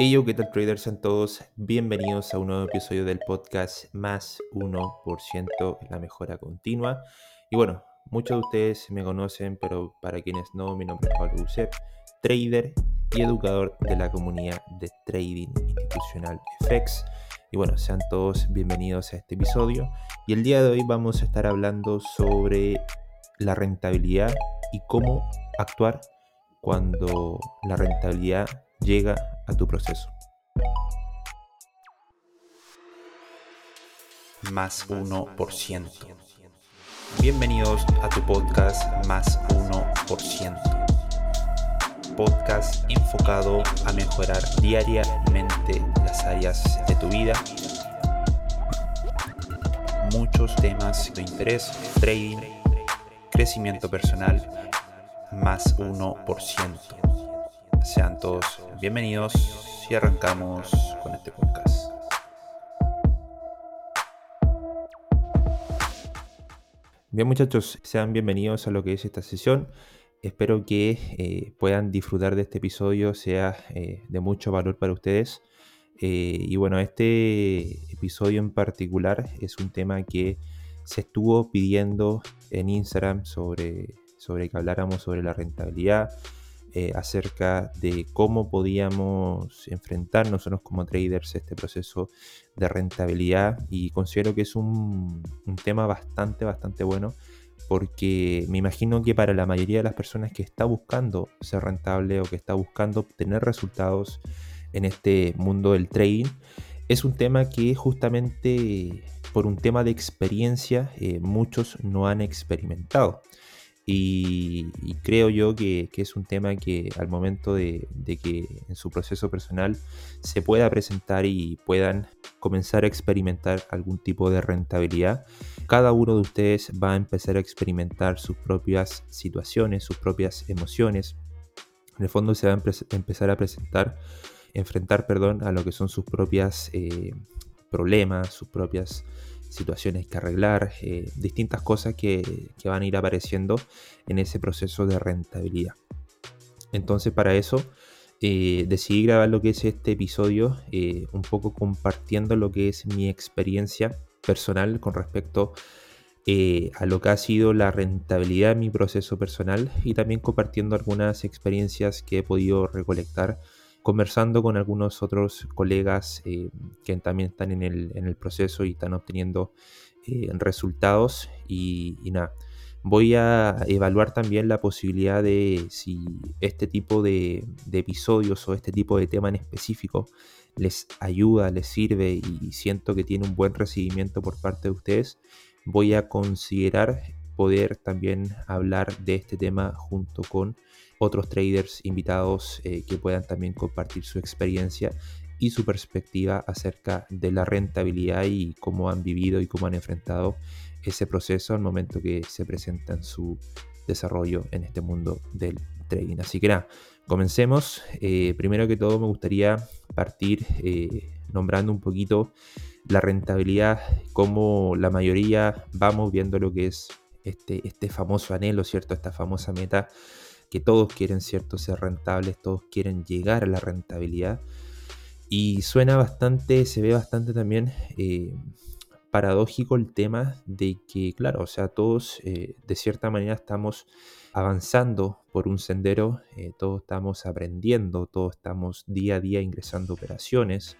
Hey yo, ¿qué tal traders? Sean todos bienvenidos a un nuevo episodio del podcast Más 1% la mejora continua. Y bueno, muchos de ustedes me conocen, pero para quienes no, mi nombre es Pablo Busep, trader y educador de la comunidad de trading institucional FX. Y bueno, sean todos bienvenidos a este episodio. Y el día de hoy vamos a estar hablando sobre la rentabilidad y cómo actuar cuando la rentabilidad llega a tu proceso. Más 1%. Bienvenidos a tu podcast Más 1%. Podcast enfocado a mejorar diariamente las áreas de tu vida. Muchos temas de interés, trading, crecimiento personal, más 1%. Sean todos bienvenidos y arrancamos con este podcast. Bien muchachos, sean bienvenidos a lo que es esta sesión. Espero que eh, puedan disfrutar de este episodio, sea eh, de mucho valor para ustedes. Eh, y bueno, este episodio en particular es un tema que se estuvo pidiendo en Instagram sobre, sobre que habláramos sobre la rentabilidad, eh, acerca de cómo podíamos enfrentar nosotros como traders este proceso de rentabilidad y considero que es un, tema bastante, bastante bueno porque me imagino que para la mayoría de las personas que está buscando ser rentable o que está buscando obtener resultados en este mundo del trading, es un tema que justamente por un tema de experiencia eh, muchos no han experimentado. Y, creo yo que, es un tema que al momento de, que en su proceso personal se pueda presentar y puedan comenzar a experimentar algún tipo de rentabilidad, cada uno de ustedes va a empezar a experimentar sus propias situaciones, sus propias emociones. En el fondo se va a empezar a presentar, enfrentar, perdón, a lo que son sus propias eh, problemas, sus propias situaciones que arreglar, eh, distintas cosas que, van a ir apareciendo en ese proceso de rentabilidad. Entonces para eso eh, decidí grabar lo que es este episodio, eh, un poco compartiendo lo que es mi experiencia personal con respecto a lo que ha sido la rentabilidad de mi proceso personal y también compartiendo algunas experiencias que he podido recolectar conversando con algunos otros colegas eh, que también están en el, proceso y están obteniendo eh, resultados y, nada. Voy a evaluar también la posibilidad de si este tipo de, episodios o este tipo de tema en específico les ayuda, les sirve y siento que tiene un buen recibimiento por parte de ustedes, voy a considerar poder también hablar de este tema junto con otros traders invitados eh, que puedan también compartir su experiencia y su perspectiva acerca de la rentabilidad y cómo han vivido y cómo han enfrentado ese proceso al momento que se presenta en su desarrollo en este mundo del trading. Así que nada, comencemos. Eh, primero que todo me gustaría partir eh, nombrando un poquito la rentabilidad, cómo la mayoría vamos viendo lo que es este, este famoso anhelo, ¿cierto? Esta famosa meta que todos quieren, ¿cierto? Ser rentables, todos quieren llegar a la rentabilidad. Y suena bastante, se ve bastante también eh, paradójico el tema de que, claro, o sea, todos eh, de cierta manera estamos avanzando por un sendero, eh, todos estamos aprendiendo, todos estamos día a día ingresando operaciones,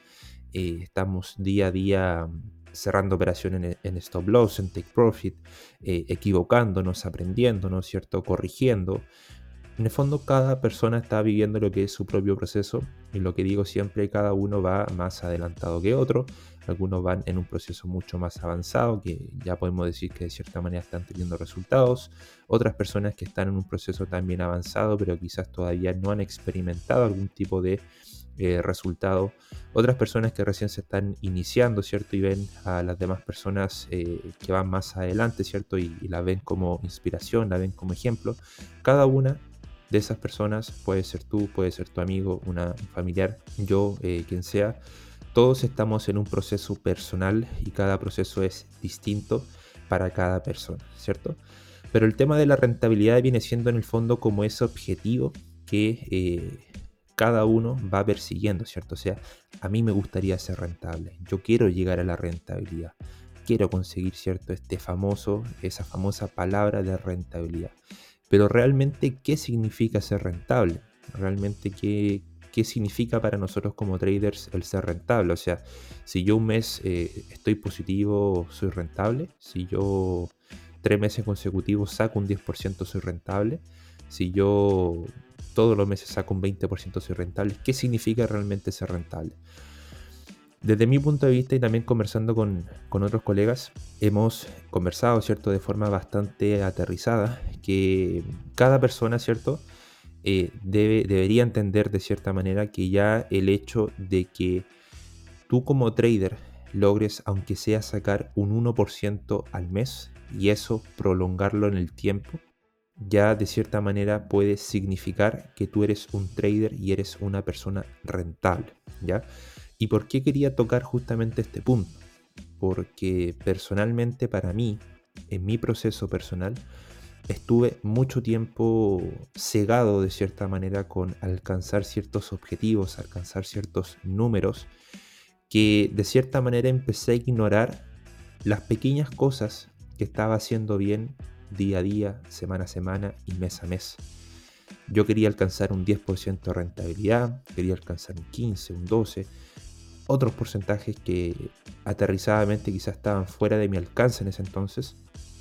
estamos día a día cerrando operaciones en, stop loss, en take profit, equivocándonos, aprendiendo, ¿no es cierto? Corrigiendo. En el fondo cada persona está viviendo lo que es su propio proceso y lo que digo siempre, cada uno va más adelantado que otro, algunos van en un proceso mucho más avanzado que ya podemos decir que de cierta manera están teniendo resultados, otras personas que están en un proceso también avanzado pero quizás todavía no han experimentado algún tipo de eh, resultado, otras personas que recién se están iniciando, ¿cierto? Y ven a las demás personas eh, que van más adelante, ¿cierto? Y, y la ven como inspiración, la ven como ejemplo. Cada una de esas personas, puede ser tú, puede ser tu amigo, una familiar, yo, eh, quien sea, todos estamos en un proceso personal y cada proceso es distinto para cada persona, ¿cierto? Pero el tema de la rentabilidad viene siendo en el fondo como ese objetivo que eh, cada uno va persiguiendo, ¿cierto? O sea, a mí me gustaría ser rentable, yo quiero llegar a la rentabilidad, quiero conseguir, ¿cierto? Este famoso, esa famosa palabra de rentabilidad. Pero realmente, ¿qué significa ser rentable? Realmente, ¿qué, qué significa para nosotros como traders el ser rentable? O sea, si yo un mes eh, estoy positivo, soy rentable. Si yo tres meses consecutivos saco un 10%, soy rentable. Si yo todos los meses saco un 20%, soy rentable. ¿Qué significa realmente ser rentable? Desde mi punto de vista y también conversando con, otros colegas, hemos conversado, ¿cierto?, de forma bastante aterrizada, que cada persona, ¿cierto?, eh, debe, debería entender de cierta manera que ya el hecho de que tú como trader logres, aunque sea sacar un 1% al mes y eso prolongarlo en el tiempo, ya de cierta manera puede significar que tú eres un trader y eres una persona rentable, ¿ya? ¿Y por qué quería tocar justamente este punto? Porque personalmente para mí, en mi proceso personal, estuve mucho tiempo cegado de cierta manera con alcanzar ciertos objetivos, alcanzar ciertos números, que de cierta manera empecé a ignorar las pequeñas cosas que estaba haciendo bien día a día, semana a semana y mes a mes. Yo quería alcanzar un 10% de rentabilidad, quería alcanzar un 15, un 12, otros porcentajes que aterrizadamente quizás estaban fuera de mi alcance en ese entonces.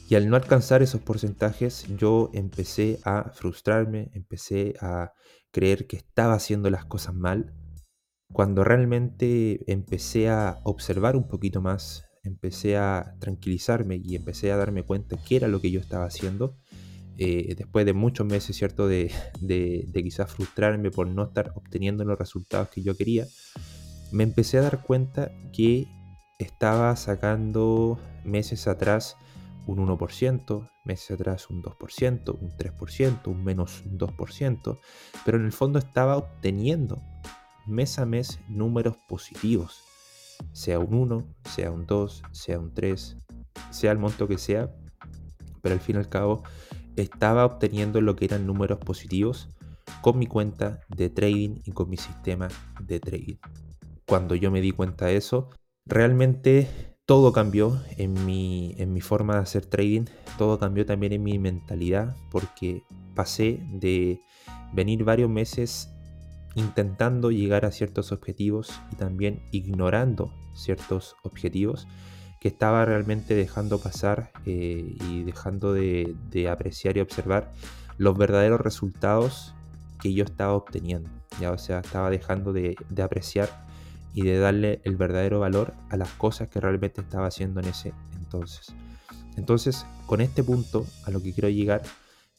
Y al no alcanzar esos porcentajes, yo empecé a frustrarme, empecé a creer que estaba haciendo las cosas mal, cuando realmente empecé a observar un poquito más empecé a tranquilizarme y empecé a darme cuenta qué era lo que yo estaba haciendo. Eh, después de muchos meses, ¿cierto? De, de, quizás frustrarme por no estar obteniendo los resultados que yo quería, me empecé a dar cuenta que estaba sacando meses atrás un 1%, meses atrás un 2%, un 3%, un menos 2%, pero en el fondo estaba obteniendo mes a mes números positivos sea un 1, sea un 2, sea un 3, sea el monto que sea, pero al fin y al cabo estaba obteniendo lo que eran números positivos con mi cuenta de trading y con mi sistema de trading. Cuando yo me di cuenta de eso, realmente todo cambió en mi, en mi forma de hacer trading, todo cambió también en mi mentalidad, porque pasé de venir varios meses intentando llegar a ciertos objetivos y también ignorando ciertos objetivos que estaba realmente dejando pasar eh, y dejando de, apreciar y observar los verdaderos resultados que yo estaba obteniendo. Ya, o sea, estaba dejando de, de apreciar y de darle el verdadero valor a las cosas que realmente estaba haciendo en ese entonces. Entonces, con este punto a lo que quiero llegar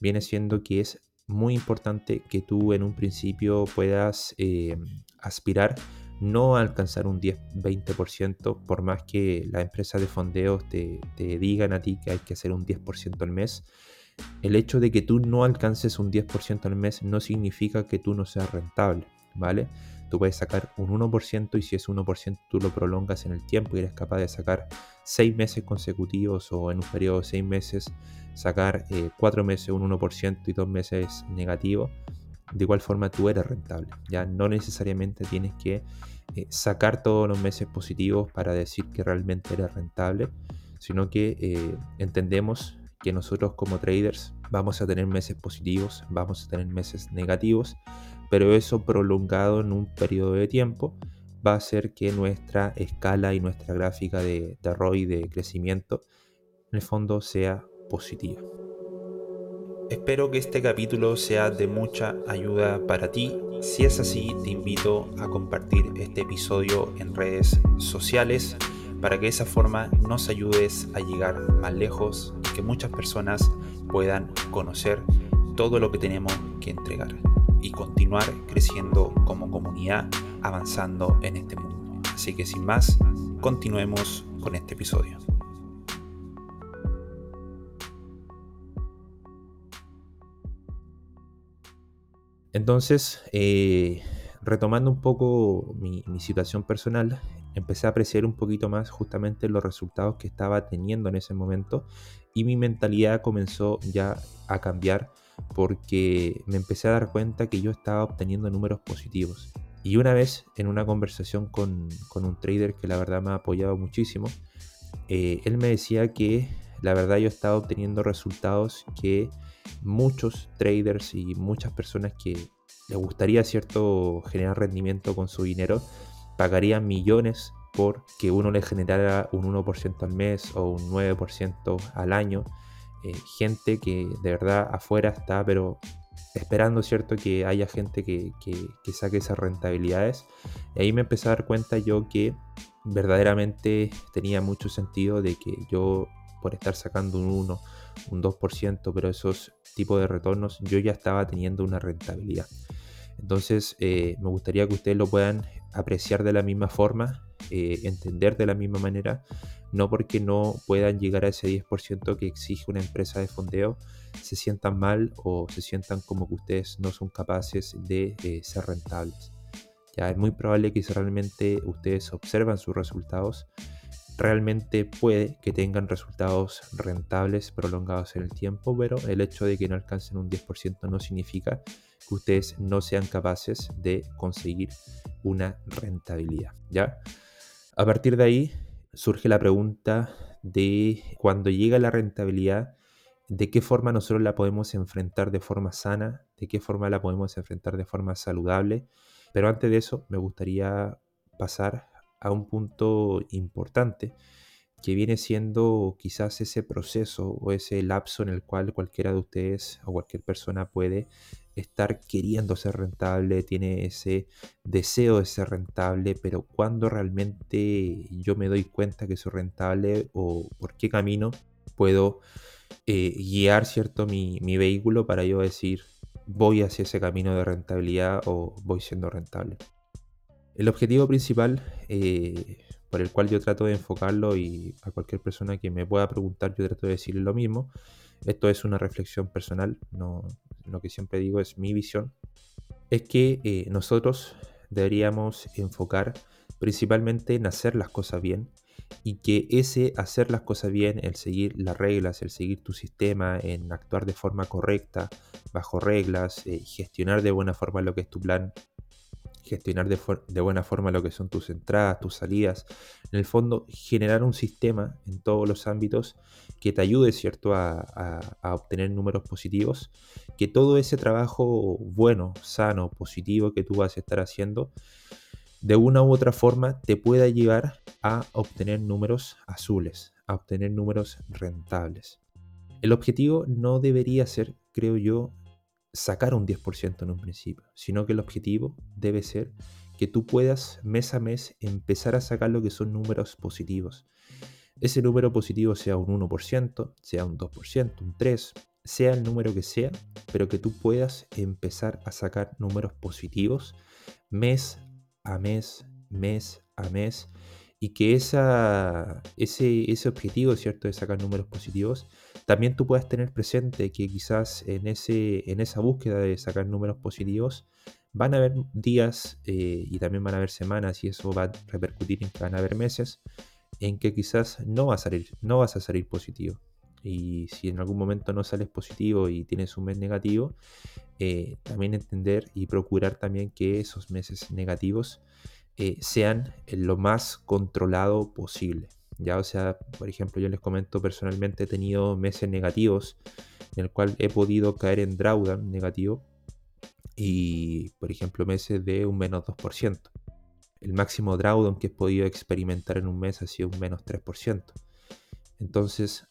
viene siendo que es muy importante que tú en un principio puedas eh, aspirar no a alcanzar un 10-20%, por más que la empresa de fondeos te, te, digan a ti que hay que hacer un 10% al mes. El hecho de que tú no alcances un 10% al mes no significa que tú no seas rentable, ¿vale? Tú puedes sacar un 1% y si es 1% tú lo prolongas en el tiempo y eres capaz de sacar 6 meses consecutivos o en un periodo de 6 meses sacar 4 eh, meses un 1% y 2 meses negativo, de igual forma tú eres rentable. Ya no necesariamente tienes que eh, sacar todos los meses positivos para decir que realmente eres rentable, sino que eh, entendemos que nosotros como traders vamos a tener meses positivos, vamos a tener meses negativos, pero eso prolongado en un periodo de tiempo va a hacer que nuestra escala y nuestra gráfica de, de ROI de crecimiento en el fondo sea positiva. Espero que este capítulo sea de mucha ayuda para ti. Si es así, te invito a compartir este episodio en redes sociales para que de esa forma nos ayudes a llegar más lejos y que muchas personas puedan conocer todo lo que tenemos que entregar y continuar creciendo como comunidad, avanzando en este mundo. Así que sin más, continuemos con este episodio. Entonces, eh, retomando un poco mi, situación personal, empecé a apreciar un poquito más justamente los resultados que estaba teniendo en ese momento y mi mentalidad comenzó ya a cambiar porque me empecé a dar cuenta que yo estaba obteniendo números positivos. Y una vez en una conversación con, un trader que la verdad me ha apoyado muchísimo, eh, él me decía que la verdad yo estaba obteniendo resultados que muchos traders y muchas personas que les gustaría cierto generar rendimiento con su dinero pagarían millones por que uno le generara un 1% al mes o un 9% al año. Eh, gente que de verdad afuera está, pero esperando, ¿cierto? Que haya gente que, saque esas rentabilidades. Y ahí me empecé a dar cuenta yo que verdaderamente tenía mucho sentido de que yo, por estar sacando un 1, un 2%, pero esos tipos de retornos, yo ya estaba teniendo una rentabilidad. Entonces, eh, me gustaría que ustedes lo puedan apreciar de la misma forma, eh, entender de la misma manera, no porque no puedan llegar a ese 10% que exige una empresa de fondeo, se sientan mal o se sientan como que ustedes no son capaces de eh, ser rentables. Ya es muy probable que si realmente ustedes observan sus resultados, realmente puede que tengan resultados rentables prolongados en el tiempo, pero el hecho de que no alcancen un 10% no significa que ustedes no sean capaces de conseguir una rentabilidad, ¿ya? A partir de ahí surge la pregunta de cuando llega la rentabilidad, de qué forma nosotros la podemos enfrentar de forma sana, de qué forma la podemos enfrentar de forma saludable. Pero antes de eso, me gustaría pasar a un punto importante que viene siendo quizás ese proceso o ese lapso en el cual cualquiera de ustedes o cualquier persona puede estar queriendo ser rentable, tiene ese deseo de ser rentable, pero cuando realmente yo me doy cuenta que soy rentable o por qué camino puedo eh, guiar cierto mi, vehículo para yo decir voy hacia ese camino de rentabilidad o voy siendo rentable. El objetivo principal eh, por el cual yo trato de enfocarlo y a cualquier persona que me pueda preguntar yo trato de decirle lo mismo. Esto es una reflexión personal, no, lo que siempre digo es mi visión. Es que eh, nosotros deberíamos enfocar principalmente en hacer las cosas bien y que ese hacer las cosas bien, el seguir las reglas, el seguir tu sistema, en actuar de forma correcta, bajo reglas, eh, gestionar de buena forma lo que es tu plan, gestionar de, buena forma lo que son tus entradas, tus salidas. En el fondo, generar un sistema en todos los ámbitos que te ayude, ¿cierto?, a, a, obtener números positivos. Que todo ese trabajo bueno, sano, positivo que tú vas a estar haciendo, de una u otra forma te pueda llevar a obtener números azules, a obtener números rentables. El objetivo no debería ser, creo yo, sacar un 10% en un principio, sino que el objetivo debe ser que tú puedas mes a mes empezar a sacar lo que son números positivos. Ese número positivo sea un 1%, sea un 2%, un 3%, sea el número que sea, pero que tú puedas empezar a sacar números positivos mes a mes, mes a mes, y que esa, ese, ese objetivo, ¿cierto?, de sacar números positivos, también tú puedas tener presente que quizás en, ese, en esa búsqueda de sacar números positivos van a haber días eh, y también van a haber semanas y eso va a repercutir en que van a haber meses en que quizás no, va a salir, no vas a salir positivo. Y si en algún momento no sales positivo y tienes un mes negativo, eh, también entender y procurar también que esos meses negativos eh, sean lo más controlado posible. Ya, o sea, por ejemplo, yo les comento personalmente he tenido meses negativos en el cual he podido caer en drawdown negativo y, por ejemplo, meses de un menos 2%. El máximo drawdown que he podido experimentar en un mes ha sido un menos 3%. Entonces,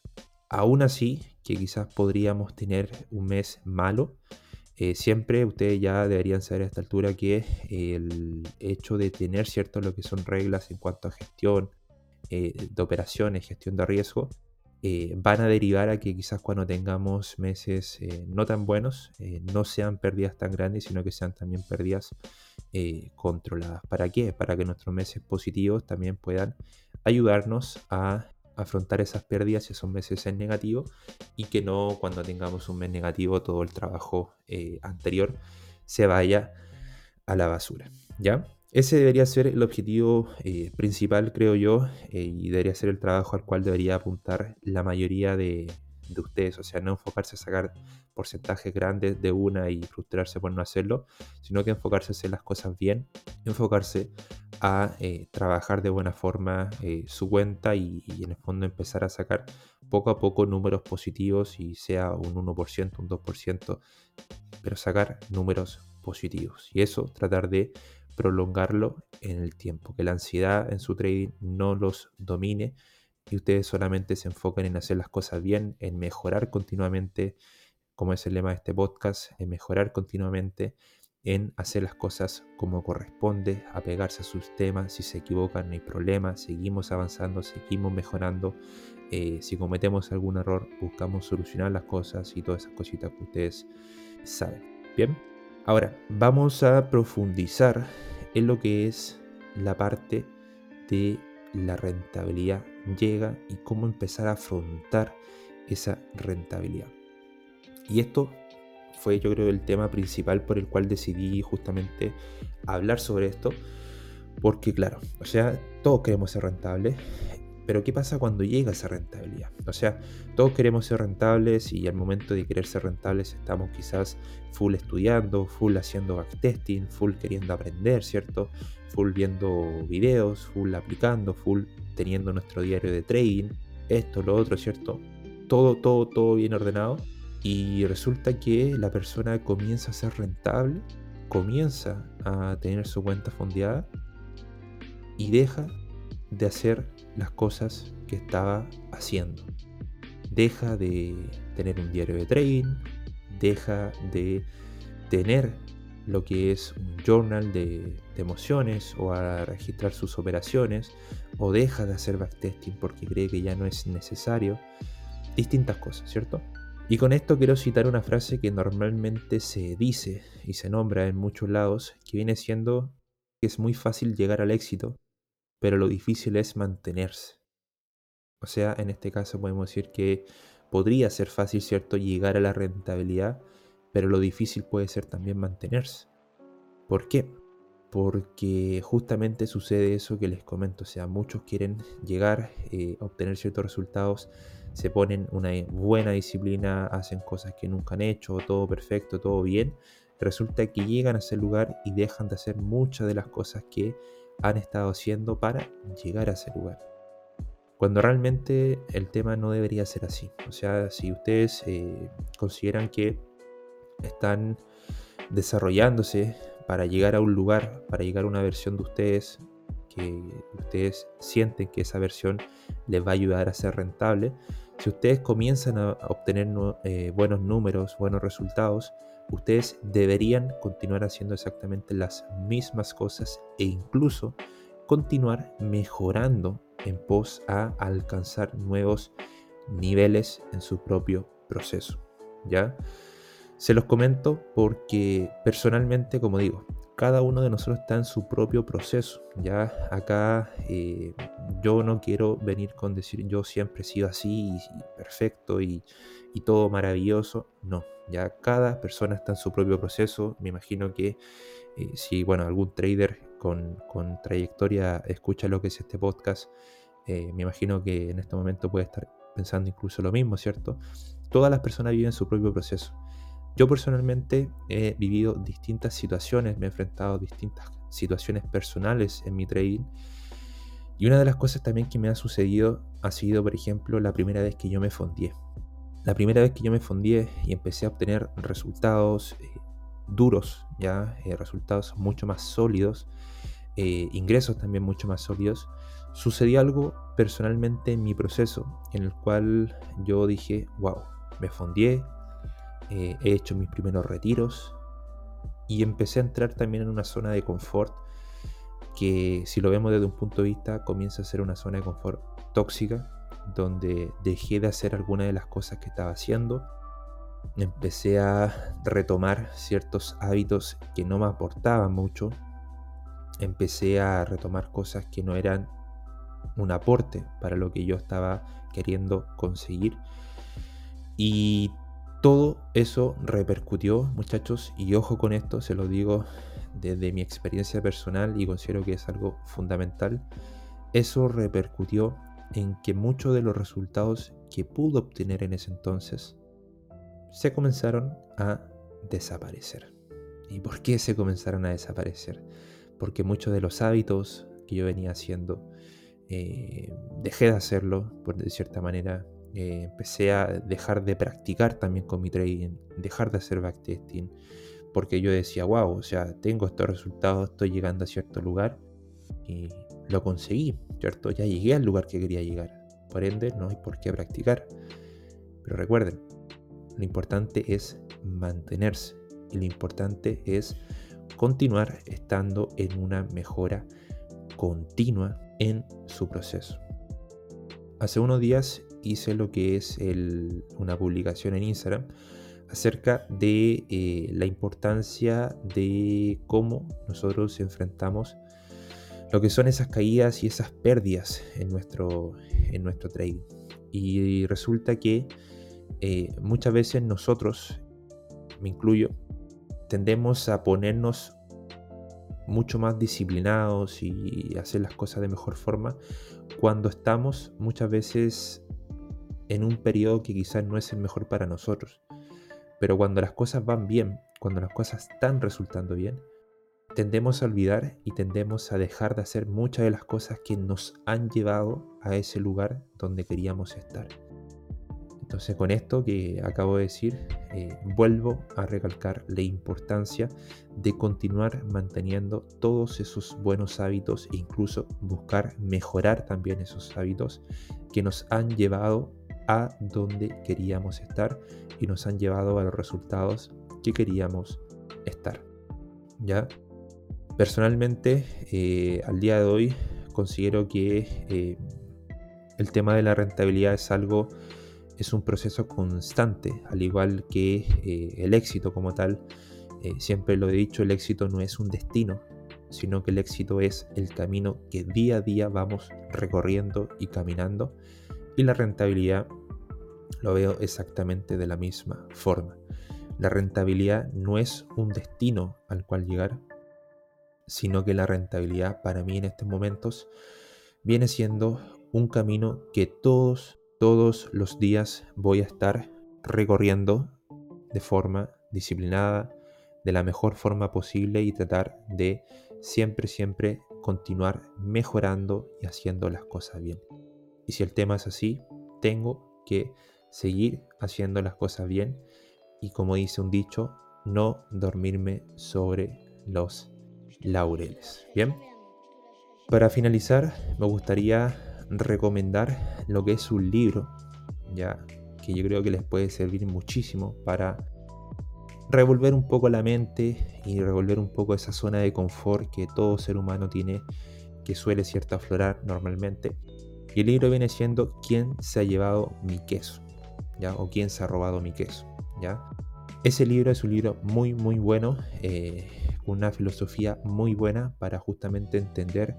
aún así, que quizás podríamos tener un mes malo, eh, siempre ustedes ya deberían saber a esta altura que el hecho de tener cierto lo que son reglas en cuanto a gestión eh, de operaciones, gestión de riesgo, eh, van a derivar a que quizás cuando tengamos meses no tan buenos, no sean pérdidas tan grandes, sino que sean también pérdidas controladas. ¿Para qué? Para que nuestros meses positivos también puedan ayudarnos a afrontar esas pérdidas y esos meses en negativo y que no cuando tengamos un mes negativo todo el trabajo eh, anterior se vaya a la basura. ¿Ya? Ese debería ser el objetivo eh, principal, creo yo, eh, y debería ser el trabajo al cual debería apuntar la mayoría de, de ustedes, o sea, no enfocarse a sacar porcentajes grandes de una y frustrarse por no hacerlo, sino que enfocarse a hacer las cosas bien, enfocarse a eh, trabajar de buena forma eh, su cuenta y, en el fondo empezar a sacar poco a poco números positivos y sea un 1%, un 2%, pero sacar números positivos. Y eso tratar de prolongarlo en el tiempo, que la ansiedad en su trading no los domine y ustedes solamente se enfoquen en hacer las cosas bien, en mejorar continuamente, como es el lema de este podcast, en mejorar continuamente, en hacer las cosas como corresponde, apegarse a sus temas, si se equivocan no hay problema, seguimos avanzando, seguimos mejorando, eh, si cometemos algún error buscamos solucionar las cosas y todas esas cositas que ustedes saben. Bien, ahora vamos a profundizar en lo que es la parte de la rentabilidad llega y cómo empezar a afrontar esa rentabilidad. Y esto fue yo creo el tema principal por el cual decidí justamente hablar sobre esto. Porque claro, o sea, todos queremos ser rentables, pero ¿qué pasa cuando llega esa rentabilidad? O sea, todos queremos ser rentables y al momento de querer ser rentables estamos quizás full estudiando, full haciendo backtesting, full queriendo aprender, ¿cierto? Full viendo videos, full aplicando, full teniendo nuestro diario de trading, esto, lo otro, ¿cierto? Todo, todo, todo bien ordenado. Y resulta que la persona comienza a ser rentable, comienza a tener su cuenta fondeada y deja de hacer las cosas que estaba haciendo. Deja de tener un diario de trading, deja de tener lo que es un journal de, emociones o a registrar sus operaciones o deja de hacer backtesting porque cree que ya no es necesario. Distintas cosas, ¿cierto? Y con esto quiero citar una frase que normalmente se dice y se nombra en muchos lados, que viene siendo que es muy fácil llegar al éxito, pero lo difícil es mantenerse. O sea, en este caso podemos decir que podría ser fácil, ¿cierto?, llegar a la rentabilidad, pero lo difícil puede ser también mantenerse. ¿Por qué? Porque justamente sucede eso que les comento, o sea, muchos quieren llegar, eh, obtener ciertos resultados, se ponen una buena disciplina, hacen cosas que nunca han hecho, todo perfecto, todo bien, resulta que llegan a ese lugar y dejan de hacer muchas de las cosas que han estado haciendo para llegar a ese lugar. Cuando realmente el tema no debería ser así. O sea, si ustedes eh, consideran que están desarrollándose para llegar a un lugar, para llegar a una versión de ustedes que ustedes sienten que esa versión les va a ayudar a ser rentable, si ustedes comienzan a obtener eh, buenos números, buenos resultados, ustedes deberían continuar haciendo exactamente las mismas cosas e incluso continuar mejorando en pos a alcanzar nuevos niveles en su propio proceso. ¿Ya? Se los comento porque personalmente, como digo, cada uno de nosotros está en su propio proceso. Ya acá eh, yo no quiero venir con decir yo siempre he sido así y, perfecto y, todo maravilloso. No, ya cada persona está en su propio proceso. Me imagino que eh, si bueno algún trader con, trayectoria escucha lo que es este podcast, eh, me imagino que en este momento puede estar pensando incluso lo mismo, ¿cierto? Todas las personas viven su propio proceso. Yo personalmente he vivido distintas situaciones, me he enfrentado a distintas situaciones personales en mi trading. Y una de las cosas también que me ha sucedido ha sido, por ejemplo, la primera vez que yo me fondié. La primera vez que yo me fondié y empecé a obtener resultados eh, duros, ya eh, resultados mucho más sólidos, eh, ingresos también mucho más sólidos, sucedió algo personalmente en mi proceso en el cual yo dije, wow, me fondié, eh, he hecho mis primeros retiros y empecé a entrar también en una zona de confort que si lo vemos desde un punto de vista comienza a ser una zona de confort tóxica donde dejé de hacer algunas de las cosas que estaba haciendo. Empecé a retomar ciertos hábitos que no me aportaban mucho. Empecé a retomar cosas que no eran un aporte para lo que yo estaba queriendo conseguir. Y todo eso repercutió, muchachos, y ojo con esto, se lo digo desde mi experiencia personal y considero que es algo fundamental. Eso repercutió en que muchos de los resultados que pudo obtener en ese entonces se comenzaron a desaparecer. ¿Y por qué se comenzaron a desaparecer? Porque muchos de los hábitos que yo venía haciendo, eh, dejé de hacerlo, por de cierta manera, eh, empecé a dejar de practicar también con mi trading, dejar de hacer backtesting, porque yo decía, wow, o sea, tengo estos resultados, estoy llegando a cierto lugar y lo conseguí, ¿cierto? Ya llegué al lugar que quería llegar. Por ende, no hay por qué practicar. Pero recuerden, lo importante es mantenerse y lo importante es continuar estando en una mejora continua en su proceso. Hace unos días hice lo que es una publicación en Instagram acerca de eh, la importancia de cómo nosotros enfrentamos lo que son esas caídas y esas pérdidas en nuestro, en nuestro trading. Y resulta que eh, muchas veces nosotros, me incluyo, tendemos a ponernos mucho más disciplinados y hacer las cosas de mejor forma cuando estamos muchas veces en un periodo que quizás no es el mejor para nosotros. Pero cuando las cosas van bien, cuando las cosas están resultando bien, tendemos a olvidar y tendemos a dejar de hacer muchas de las cosas que nos han llevado a ese lugar donde queríamos estar. Entonces con esto que acabo de decir, eh, vuelvo a recalcar la importancia de continuar manteniendo todos esos buenos hábitos e incluso buscar mejorar también esos hábitos que nos han llevado a donde queríamos estar y nos han llevado a los resultados que queríamos estar. ¿Ya? Personalmente, eh, al día de hoy, considero que eh, el tema de la rentabilidad es algo es un proceso constante, al igual que eh, el éxito como tal. Eh, siempre lo he dicho, el éxito no es un destino, sino que el éxito es el camino que día a día vamos recorriendo y caminando. Y la rentabilidad lo veo exactamente de la misma forma. La rentabilidad no es un destino al cual llegar, sino que la rentabilidad para mí en estos momentos viene siendo un camino que todos todos los días voy a estar recorriendo de forma disciplinada, de la mejor forma posible y tratar de siempre, siempre continuar mejorando y haciendo las cosas bien. Y si el tema es así, tengo que seguir haciendo las cosas bien y como dice un dicho, no dormirme sobre los laureles. Bien. Para finalizar, me gustaría recomendar lo que es un libro, ya que yo creo que les puede servir muchísimo para revolver un poco la mente y revolver un poco esa zona de confort que todo ser humano tiene, que suele cierto aflorar normalmente. Y el libro viene siendo ¿Quién se ha llevado mi queso? ¿Ya? O ¿Quién se ha robado mi queso? ¿Ya? Ese libro es un libro muy muy bueno, eh, una filosofía muy buena para justamente entender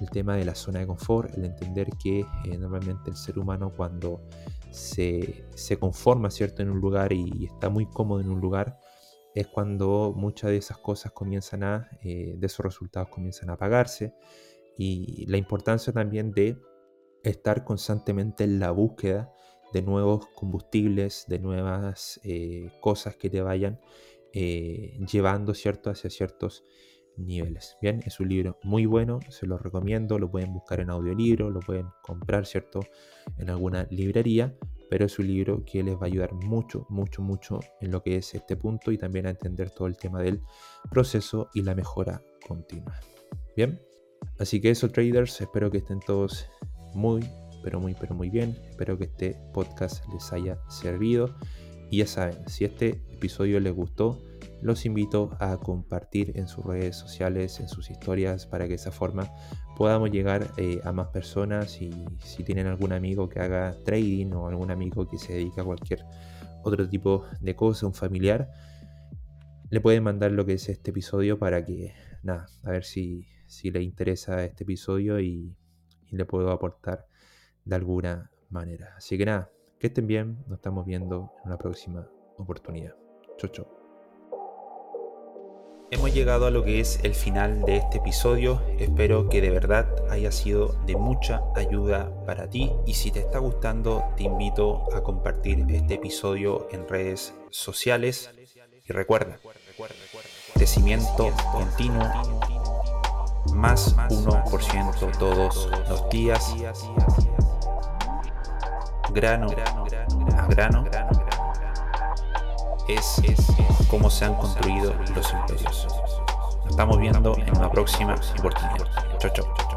el tema de la zona de confort, el entender que eh, normalmente el ser humano cuando se, conforma ¿cierto? en un lugar y, está muy cómodo en un lugar, es cuando muchas de esas cosas comienzan a, eh, de esos resultados comienzan a apagarse. Y la importancia también de estar constantemente en la búsqueda de nuevos combustibles, de nuevas eh, cosas que te vayan llevando ¿cierto? hacia ciertos niveles. Bien, es un libro muy bueno, se lo recomiendo, lo pueden buscar en audiolibro, lo pueden comprar, ¿cierto? En alguna librería, pero es un libro que les va a ayudar mucho, mucho, mucho en lo que es este punto y también a entender todo el tema del proceso y la mejora continua. Bien, así que eso traders, espero que estén todos muy, pero muy, pero muy bien. Espero que este podcast les haya servido. Y ya saben, si este episodio les gustó, los invito a compartir en sus redes sociales, en sus historias, para que de esa forma podamos llegar eh, a más personas y si tienen algún amigo que haga trading o algún amigo que se dedica a cualquier otro tipo de cosa, un familiar, le pueden mandar lo que es este episodio para que, nada, a ver si, si le interesa este episodio y, y le puedo aportar de alguna manera. Así que nada, que estén bien, nos estamos viendo en una próxima oportunidad. Chau, chau. Hemos llegado a lo que es el final de este episodio. Espero que de verdad haya sido de mucha ayuda para ti y si te está gustando te invito a compartir este episodio en redes sociales y recuerda, crecimiento continuo más 1% todos los días, grano a grano es cómo se han construido los imperios. Nos estamos viendo en una próxima oportunidad. Chau, chau.